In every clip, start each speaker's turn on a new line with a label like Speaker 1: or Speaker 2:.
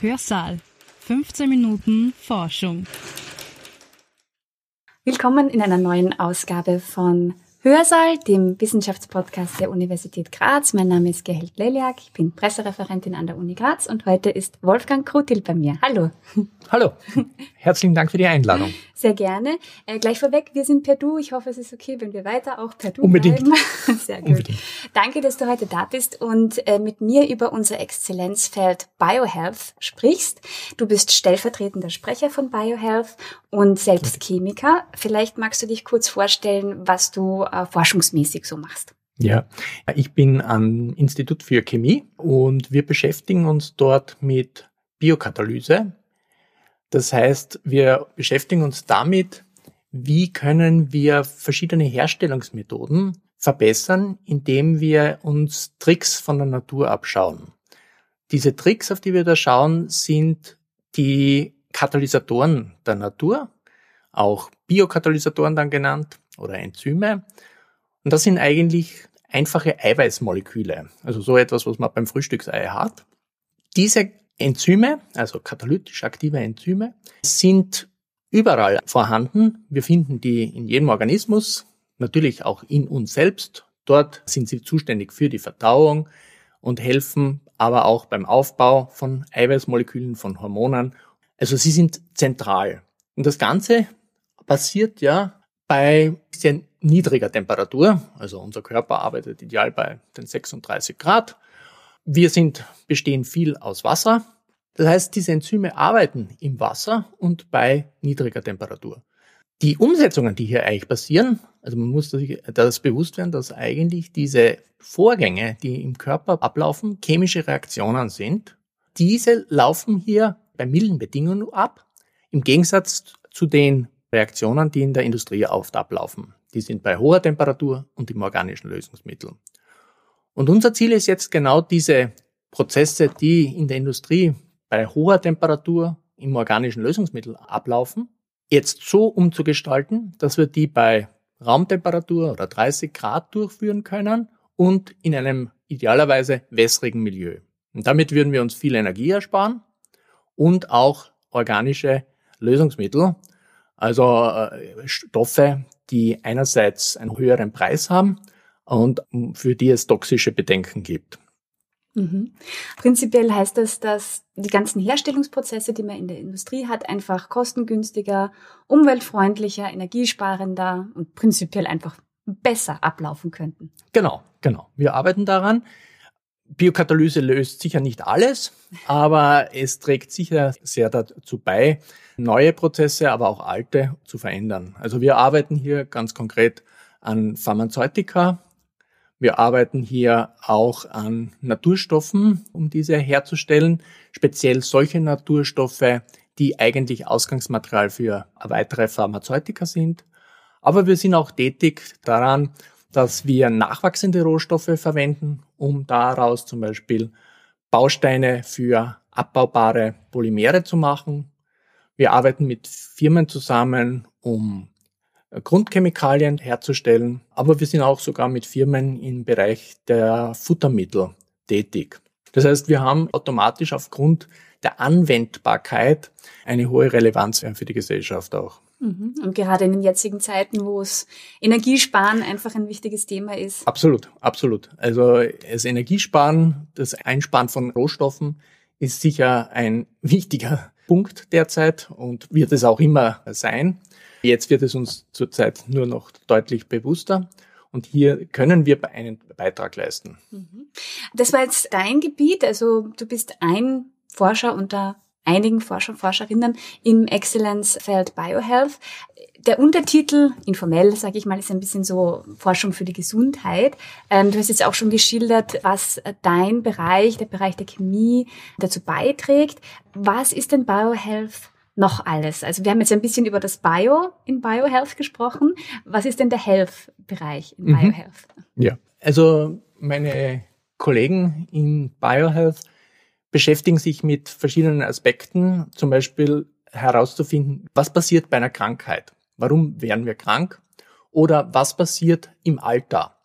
Speaker 1: Hörsaal. 15 Minuten Forschung.
Speaker 2: Willkommen in einer neuen Ausgabe von Hörsaal, dem Wissenschaftspodcast der Universität Graz. Mein Name ist Gerhild Leliak, ich bin Pressereferentin an der Uni Graz und heute ist Wolfgang Krutil bei mir. Hallo.
Speaker 3: Hallo, herzlichen Dank für die Einladung.
Speaker 2: Sehr gerne. Äh, gleich vorweg, wir sind per Du. Ich hoffe, es ist okay, wenn wir weiter auch per Du
Speaker 3: Unbedingt.
Speaker 2: bleiben. Sehr gut. Unbedingt. Danke, dass du heute da bist und äh, mit mir über unser Exzellenzfeld Biohealth sprichst. Du bist stellvertretender Sprecher von Biohealth und selbst Chemiker. Vielleicht magst du dich kurz vorstellen, was du äh, forschungsmäßig so machst.
Speaker 3: Ja, ich bin am Institut für Chemie und wir beschäftigen uns dort mit Biokatalyse. Das heißt, wir beschäftigen uns damit, wie können wir verschiedene Herstellungsmethoden verbessern, indem wir uns Tricks von der Natur abschauen. Diese Tricks, auf die wir da schauen, sind die Katalysatoren der Natur, auch Biokatalysatoren dann genannt oder Enzyme. Und das sind eigentlich einfache Eiweißmoleküle, also so etwas, was man beim Frühstücksei hat. Diese Enzyme, also katalytisch aktive Enzyme, sind überall vorhanden. Wir finden die in jedem Organismus, natürlich auch in uns selbst. Dort sind sie zuständig für die Verdauung und helfen aber auch beim Aufbau von Eiweißmolekülen, von Hormonen. Also sie sind zentral. Und das Ganze passiert ja bei sehr niedriger Temperatur. Also unser Körper arbeitet ideal bei den 36 Grad. Wir sind, bestehen viel aus Wasser. Das heißt, diese Enzyme arbeiten im Wasser und bei niedriger Temperatur. Die Umsetzungen, die hier eigentlich passieren, also man muss sich das bewusst werden, dass eigentlich diese Vorgänge, die im Körper ablaufen, chemische Reaktionen sind. Diese laufen hier bei milden Bedingungen ab, im Gegensatz zu den Reaktionen, die in der Industrie oft ablaufen. Die sind bei hoher Temperatur und im organischen Lösungsmittel. Und unser Ziel ist jetzt genau diese Prozesse, die in der Industrie bei hoher Temperatur im organischen Lösungsmittel ablaufen, jetzt so umzugestalten, dass wir die bei Raumtemperatur oder 30 Grad durchführen können und in einem idealerweise wässrigen Milieu. Und damit würden wir uns viel Energie ersparen und auch organische Lösungsmittel, also äh, Stoffe, die einerseits einen höheren Preis haben und für die es toxische Bedenken gibt.
Speaker 2: Mhm. Prinzipiell heißt das, dass die ganzen Herstellungsprozesse, die man in der Industrie hat, einfach kostengünstiger, umweltfreundlicher, energiesparender und prinzipiell einfach besser ablaufen könnten.
Speaker 3: Genau, genau. Wir arbeiten daran. Biokatalyse löst sicher nicht alles, aber es trägt sicher sehr dazu bei, neue Prozesse, aber auch alte zu verändern. Also wir arbeiten hier ganz konkret an Pharmazeutika. Wir arbeiten hier auch an Naturstoffen, um diese herzustellen, speziell solche Naturstoffe, die eigentlich Ausgangsmaterial für weitere Pharmazeutika sind. Aber wir sind auch tätig daran, dass wir nachwachsende Rohstoffe verwenden, um daraus zum Beispiel Bausteine für abbaubare Polymere zu machen. Wir arbeiten mit Firmen zusammen, um Grundchemikalien herzustellen, aber wir sind auch sogar mit Firmen im Bereich der Futtermittel tätig. Das heißt, wir haben automatisch aufgrund der Anwendbarkeit eine hohe Relevanz für die Gesellschaft auch.
Speaker 2: Mhm. Und gerade in den jetzigen Zeiten, wo es Energiesparen einfach ein wichtiges Thema ist.
Speaker 3: Absolut, absolut. Also das Energiesparen, das Einsparen von Rohstoffen ist sicher ein wichtiger Punkt derzeit und wird es auch immer sein. Jetzt wird es uns zurzeit nur noch deutlich bewusster. Und hier können wir einen Beitrag leisten.
Speaker 2: Mhm. Das war jetzt dein Gebiet. Also du bist ein Forscher unter einigen Forscher und Forscherinnen im Excellence-Feld Biohealth. Der Untertitel, informell sage ich mal, ist ein bisschen so Forschung für die Gesundheit. Ähm, du hast jetzt auch schon geschildert, was dein Bereich, der Bereich der Chemie dazu beiträgt. Was ist denn Biohealth noch alles? Also wir haben jetzt ein bisschen über das Bio in Biohealth gesprochen. Was ist denn der Health-Bereich in mhm. Biohealth?
Speaker 3: Ja, also meine Kollegen in Biohealth beschäftigen sich mit verschiedenen Aspekten, zum Beispiel herauszufinden, was passiert bei einer Krankheit? Warum werden wir krank? Oder was passiert im Alter?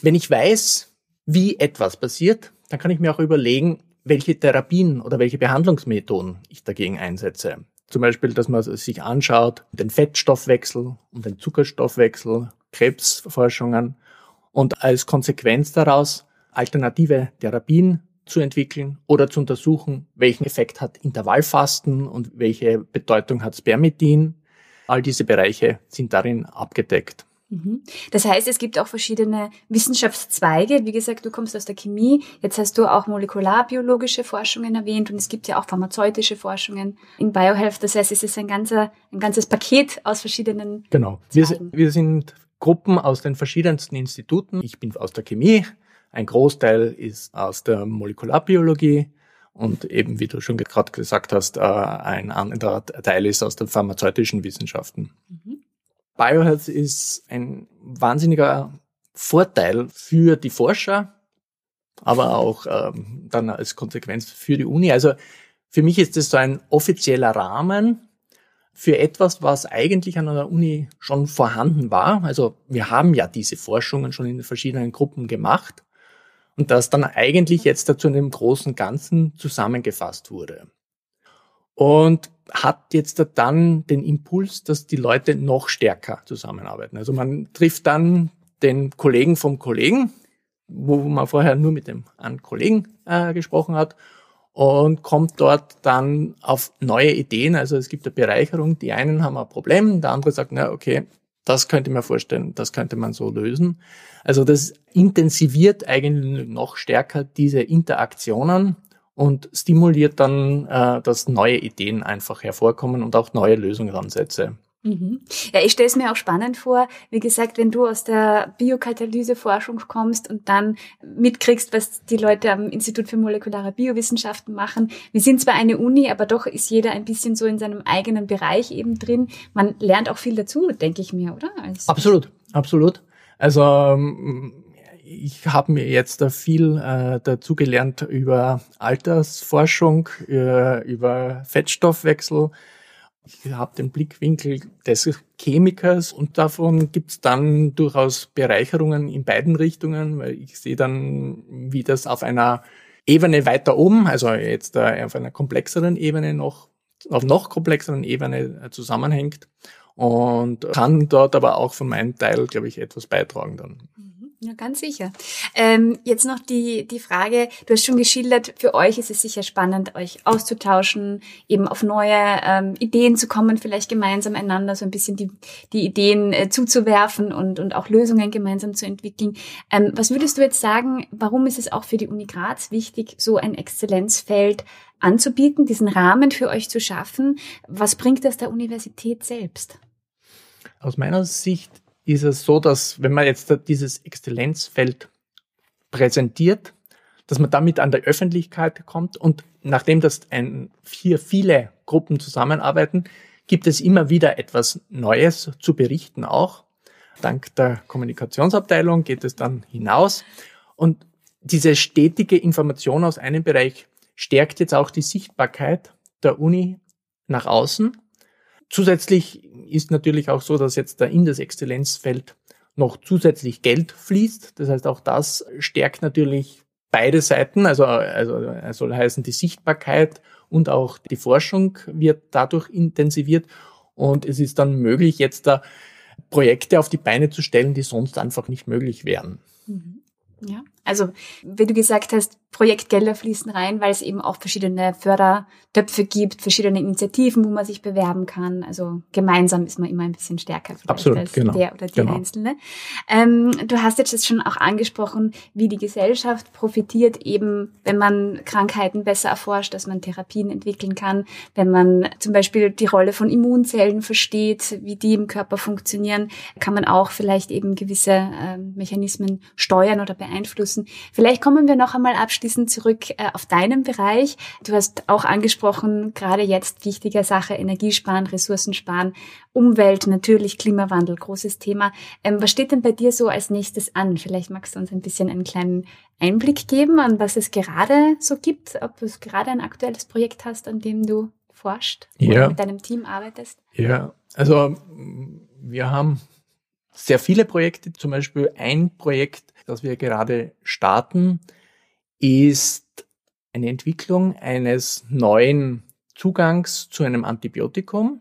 Speaker 3: Wenn ich weiß, wie etwas passiert, dann kann ich mir auch überlegen, welche Therapien oder welche Behandlungsmethoden ich dagegen einsetze. Zum Beispiel, dass man sich anschaut, den Fettstoffwechsel und den Zuckerstoffwechsel, Krebsforschungen und als Konsequenz daraus alternative Therapien zu entwickeln oder zu untersuchen, welchen Effekt hat Intervallfasten und welche Bedeutung hat Spermidin. All diese Bereiche sind darin abgedeckt.
Speaker 2: Mhm. Das heißt, es gibt auch verschiedene Wissenschaftszweige. Wie gesagt, du kommst aus der Chemie. Jetzt hast du auch molekularbiologische Forschungen erwähnt und es gibt ja auch pharmazeutische Forschungen in Biohealth. Das heißt, es ist ein, ganzer, ein ganzes Paket aus verschiedenen.
Speaker 3: Genau. Wir, wir sind Gruppen aus den verschiedensten Instituten. Ich bin aus der Chemie. Ein Großteil ist aus der Molekularbiologie. Und eben, wie du schon gerade gesagt hast, äh, ein anderer Teil ist aus den pharmazeutischen Wissenschaften. Mhm. Biohealth ist ein wahnsinniger Vorteil für die Forscher, aber auch ähm, dann als Konsequenz für die Uni. Also für mich ist das so ein offizieller Rahmen für etwas, was eigentlich an der Uni schon vorhanden war. Also wir haben ja diese Forschungen schon in den verschiedenen Gruppen gemacht und das dann eigentlich jetzt dazu in einem großen Ganzen zusammengefasst wurde. Und hat jetzt dann den Impuls, dass die Leute noch stärker zusammenarbeiten. Also man trifft dann den Kollegen vom Kollegen, wo man vorher nur mit dem einen Kollegen äh, gesprochen hat und kommt dort dann auf neue Ideen. Also es gibt eine Bereicherung. Die einen haben ein Problem, der andere sagt, na okay, das könnte man vorstellen, das könnte man so lösen. Also das intensiviert eigentlich noch stärker diese Interaktionen und stimuliert dann, äh, dass neue Ideen einfach hervorkommen und auch neue Lösungsansätze.
Speaker 2: Mhm. Ja, ich stelle es mir auch spannend vor, wie gesagt, wenn du aus der Biokatalyseforschung kommst und dann mitkriegst, was die Leute am Institut für molekulare Biowissenschaften machen. Wir sind zwar eine Uni, aber doch ist jeder ein bisschen so in seinem eigenen Bereich eben drin. Man lernt auch viel dazu, denke ich mir, oder?
Speaker 3: Als absolut, absolut. Also ähm, ich habe mir jetzt viel äh, dazu gelernt über Altersforschung, über, über Fettstoffwechsel. Ich habe den Blickwinkel des Chemikers und davon gibt's dann durchaus Bereicherungen in beiden Richtungen, weil ich sehe dann, wie das auf einer Ebene weiter oben, also jetzt äh, auf einer komplexeren Ebene noch, auf noch komplexeren Ebene äh, zusammenhängt und kann dort aber auch von meinem Teil, glaube ich, etwas beitragen dann.
Speaker 2: Ja, ganz sicher. Ähm, jetzt noch die, die Frage, du hast schon geschildert, für euch ist es sicher spannend, euch auszutauschen, eben auf neue ähm, Ideen zu kommen, vielleicht gemeinsam einander so ein bisschen die, die Ideen äh, zuzuwerfen und, und auch Lösungen gemeinsam zu entwickeln. Ähm, was würdest du jetzt sagen, warum ist es auch für die Uni Graz wichtig, so ein Exzellenzfeld anzubieten, diesen Rahmen für euch zu schaffen? Was bringt das der Universität selbst?
Speaker 3: Aus meiner Sicht ist es so, dass wenn man jetzt dieses Exzellenzfeld präsentiert, dass man damit an der Öffentlichkeit kommt und nachdem das ein, hier viele Gruppen zusammenarbeiten, gibt es immer wieder etwas Neues zu berichten auch. Dank der Kommunikationsabteilung geht es dann hinaus und diese stetige Information aus einem Bereich stärkt jetzt auch die Sichtbarkeit der Uni nach außen Zusätzlich ist natürlich auch so, dass jetzt da in das Exzellenzfeld noch zusätzlich Geld fließt. Das heißt, auch das stärkt natürlich beide Seiten. Also, also soll heißen, die Sichtbarkeit und auch die Forschung wird dadurch intensiviert. Und es ist dann möglich, jetzt da Projekte auf die Beine zu stellen, die sonst einfach nicht möglich wären.
Speaker 2: Mhm. Ja, also wie du gesagt hast, Projektgelder fließen rein, weil es eben auch verschiedene Fördertöpfe gibt, verschiedene Initiativen, wo man sich bewerben kann. Also gemeinsam ist man immer ein bisschen stärker
Speaker 3: Absolut,
Speaker 2: als
Speaker 3: genau,
Speaker 2: der oder die
Speaker 3: genau.
Speaker 2: Einzelne. Ähm, du hast jetzt schon auch angesprochen, wie die Gesellschaft profitiert eben, wenn man Krankheiten besser erforscht, dass man Therapien entwickeln kann, wenn man zum Beispiel die Rolle von Immunzellen versteht, wie die im Körper funktionieren, kann man auch vielleicht eben gewisse äh, Mechanismen steuern oder beeinflussen. Vielleicht kommen wir noch einmal abschließend zurück äh, auf deinen Bereich. Du hast auch angesprochen, gerade jetzt wichtige Sache, Energiesparen, Ressourcensparen, Umwelt, natürlich Klimawandel, großes Thema. Ähm, was steht denn bei dir so als nächstes an? Vielleicht magst du uns ein bisschen einen kleinen Einblick geben, an was es gerade so gibt, ob du gerade ein aktuelles Projekt hast, an dem du forscht
Speaker 3: ja.
Speaker 2: oder mit deinem Team arbeitest?
Speaker 3: Ja, also wir haben sehr viele Projekte, zum Beispiel ein Projekt, das wir gerade starten, ist eine Entwicklung eines neuen Zugangs zu einem Antibiotikum.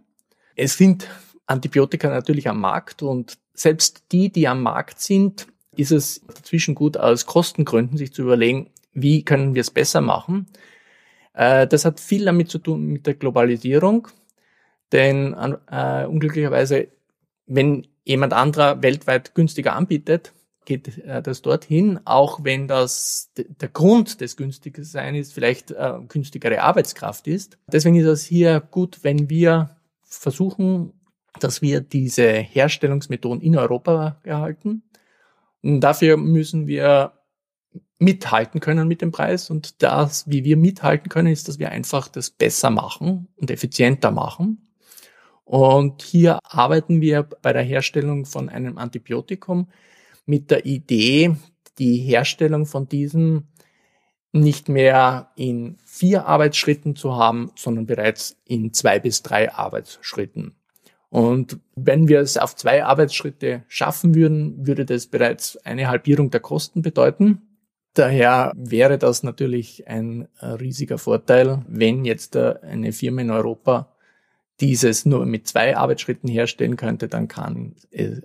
Speaker 3: Es sind Antibiotika natürlich am Markt und selbst die, die am Markt sind, ist es dazwischen gut aus Kostengründen sich zu überlegen, wie können wir es besser machen. Äh, das hat viel damit zu tun mit der Globalisierung, denn äh, unglücklicherweise, wenn jemand anderer weltweit günstiger anbietet, geht äh, das dorthin, auch wenn das der Grund des günstigen Sein ist, vielleicht äh, günstigere Arbeitskraft ist. Deswegen ist es hier gut, wenn wir versuchen, dass wir diese Herstellungsmethoden in Europa erhalten. Dafür müssen wir mithalten können mit dem Preis. Und das, wie wir mithalten können, ist, dass wir einfach das besser machen und effizienter machen. Und hier arbeiten wir bei der Herstellung von einem Antibiotikum mit der Idee, die Herstellung von diesem nicht mehr in vier Arbeitsschritten zu haben, sondern bereits in zwei bis drei Arbeitsschritten. Und wenn wir es auf zwei Arbeitsschritte schaffen würden, würde das bereits eine Halbierung der Kosten bedeuten. Daher wäre das natürlich ein riesiger Vorteil, wenn jetzt eine Firma in Europa dieses nur mit zwei Arbeitsschritten herstellen könnte, dann kann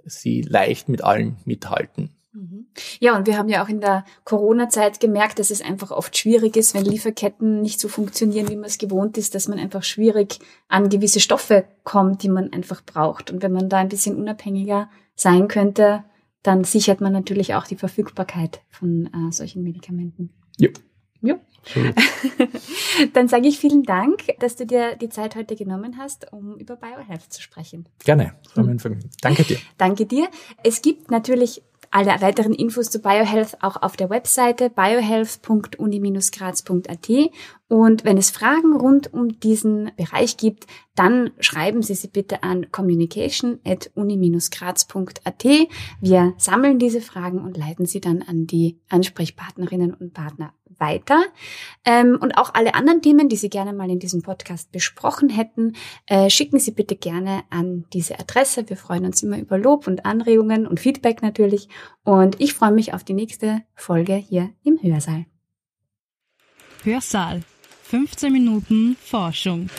Speaker 3: sie leicht mit allen mithalten.
Speaker 2: Mhm. Ja, und wir haben ja auch in der Corona-Zeit gemerkt, dass es einfach oft schwierig ist, wenn Lieferketten nicht so funktionieren, wie man es gewohnt ist, dass man einfach schwierig an gewisse Stoffe kommt, die man einfach braucht. Und wenn man da ein bisschen unabhängiger sein könnte, dann sichert man natürlich auch die Verfügbarkeit von äh, solchen Medikamenten.
Speaker 3: Ja.
Speaker 2: Ja. Dann sage ich vielen Dank, dass du dir die Zeit heute genommen hast, um über Biohealth zu sprechen.
Speaker 3: Gerne. War mein Vergnügen. Danke dir.
Speaker 2: Danke dir. Es gibt natürlich alle weiteren Infos zu Biohealth auch auf der Webseite biohealth.uni-graz.at. Und wenn es Fragen rund um diesen Bereich gibt, dann schreiben Sie sie bitte an communication at uni-graz.at. Wir sammeln diese Fragen und leiten sie dann an die Ansprechpartnerinnen und Partner weiter. Ähm, und auch alle anderen Themen, die Sie gerne mal in diesem Podcast besprochen hätten, äh, schicken Sie bitte gerne an diese Adresse. Wir freuen uns immer über Lob und Anregungen und Feedback natürlich. Und ich freue mich auf die nächste Folge hier im Hörsaal.
Speaker 1: Hörsaal. 15 Minuten Forschung.